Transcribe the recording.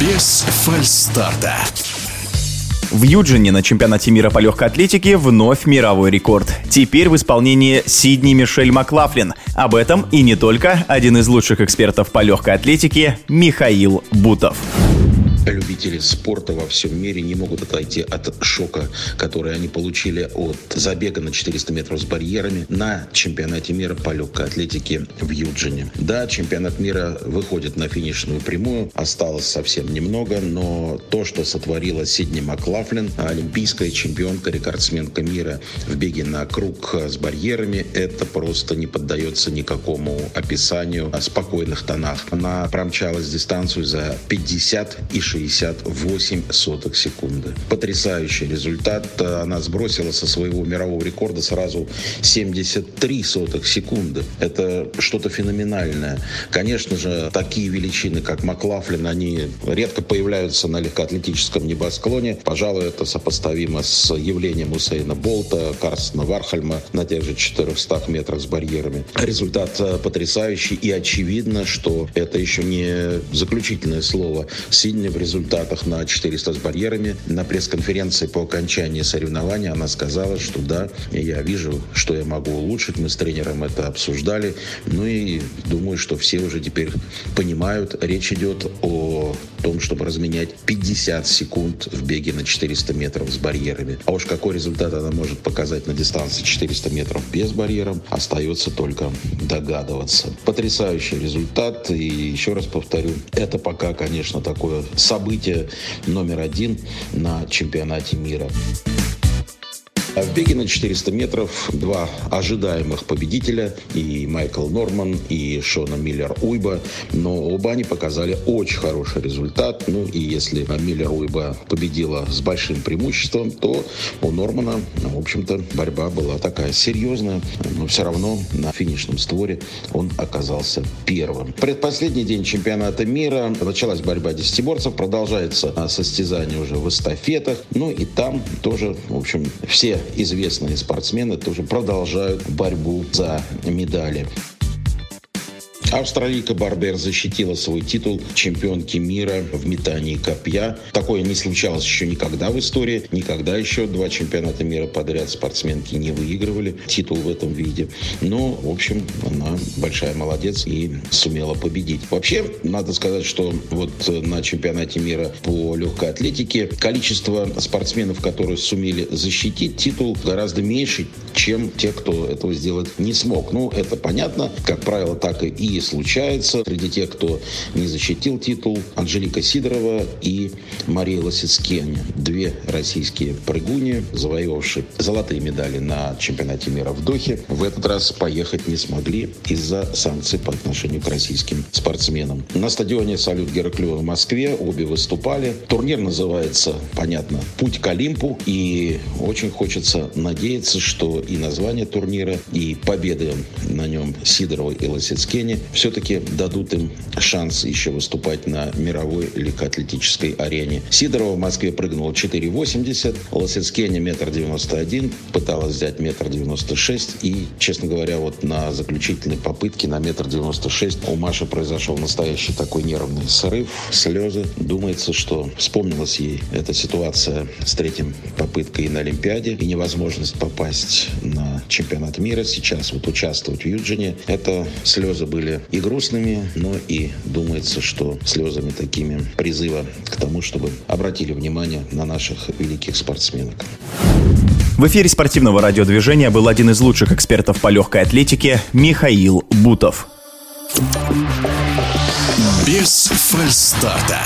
Без фальстарта. В Юджине на чемпионате мира по легкой атлетике вновь мировой рекорд. Теперь в исполнении Сидни Мишель Маклафлин. Об этом и не только один из лучших экспертов по легкой атлетике Михаил Бутов любители спорта во всем мире не могут отойти от шока, который они получили от забега на 400 метров с барьерами на чемпионате мира по легкой атлетике в Юджине. Да, чемпионат мира выходит на финишную прямую, осталось совсем немного, но то, что сотворила Сидни Маклафлин, олимпийская чемпионка, рекордсменка мира в беге на круг с барьерами, это просто не поддается никакому описанию о спокойных тонах. Она промчалась дистанцию за 50 и 60 68 сотых секунды. Потрясающий результат. Она сбросила со своего мирового рекорда сразу 73 сотых секунды. Это что-то феноменальное. Конечно же, такие величины, как Маклафлин, они редко появляются на легкоатлетическом небосклоне. Пожалуй, это сопоставимо с явлением Усейна Болта, Карсона Вархальма на тех же 400 метрах с барьерами. Результат э, потрясающий и очевидно, что это еще не заключительное слово. Сидни в результатах на 400 с барьерами. На пресс-конференции по окончании соревнования она сказала, что да, я вижу, что я могу улучшить. Мы с тренером это обсуждали. Ну и думаю, что все уже теперь понимают, речь идет о том, чтобы разменять 50 секунд в беге на 400 метров с барьерами. А уж какой результат она может показать на дистанции 400 метров без барьеров, остается только догадываться. Потрясающий результат. И еще раз повторю, это пока, конечно, такое событие номер один на чемпионате мира. А в беге на 400 метров два ожидаемых победителя, и Майкл Норман, и Шона Миллер Уйба, но оба они показали очень хороший результат. Ну и если Миллер Уйба победила с большим преимуществом, то у Нормана, в общем-то, борьба была такая серьезная, но все равно на финишном створе он оказался первым. Предпоследний день чемпионата мира. Началась борьба десятиборцев, продолжается состязание уже в эстафетах. Ну и там тоже, в общем, все известные спортсмены тоже продолжают борьбу за медали. Австралийка Барбер защитила свой титул чемпионки мира в метании копья. Такое не случалось еще никогда в истории. Никогда еще два чемпионата мира подряд спортсменки не выигрывали титул в этом виде. Но, в общем, она большая молодец и сумела победить. Вообще, надо сказать, что вот на чемпионате мира по легкой атлетике количество спортсменов, которые сумели защитить титул, гораздо меньше, чем те, кто этого сделать не смог. Ну, это понятно. Как правило, так и случается. Среди тех, кто не защитил титул, Анжелика Сидорова и Мария Лосицкен. Две российские прыгуни, завоевавшие золотые медали на чемпионате мира в Дохе, в этот раз поехать не смогли из-за санкций по отношению к российским спортсменам. На стадионе «Салют Гераклева» в Москве обе выступали. Турнир называется, понятно, «Путь к Олимпу». И очень хочется надеяться, что и название турнира, и победы на нем Сидоровой и Лосицкене все-таки дадут им шанс еще выступать на мировой легкоатлетической арене. Сидорова в Москве прыгнула 4,80, Лосицкене метр девяносто один, пыталась взять метр девяносто шесть и, честно говоря, вот на заключительной попытке на метр девяносто шесть у Маши произошел настоящий такой нервный срыв, слезы. Думается, что вспомнилась ей эта ситуация с третьим попыткой на Олимпиаде и невозможность попасть на чемпионат мира сейчас, вот участвовать в Юджине. Это слезы были и грустными, но и думается, что слезами такими призыва к тому, чтобы обратили внимание на наших великих спортсменок. В эфире спортивного радиодвижения был один из лучших экспертов по легкой атлетике Михаил Бутов. Без фальстарта.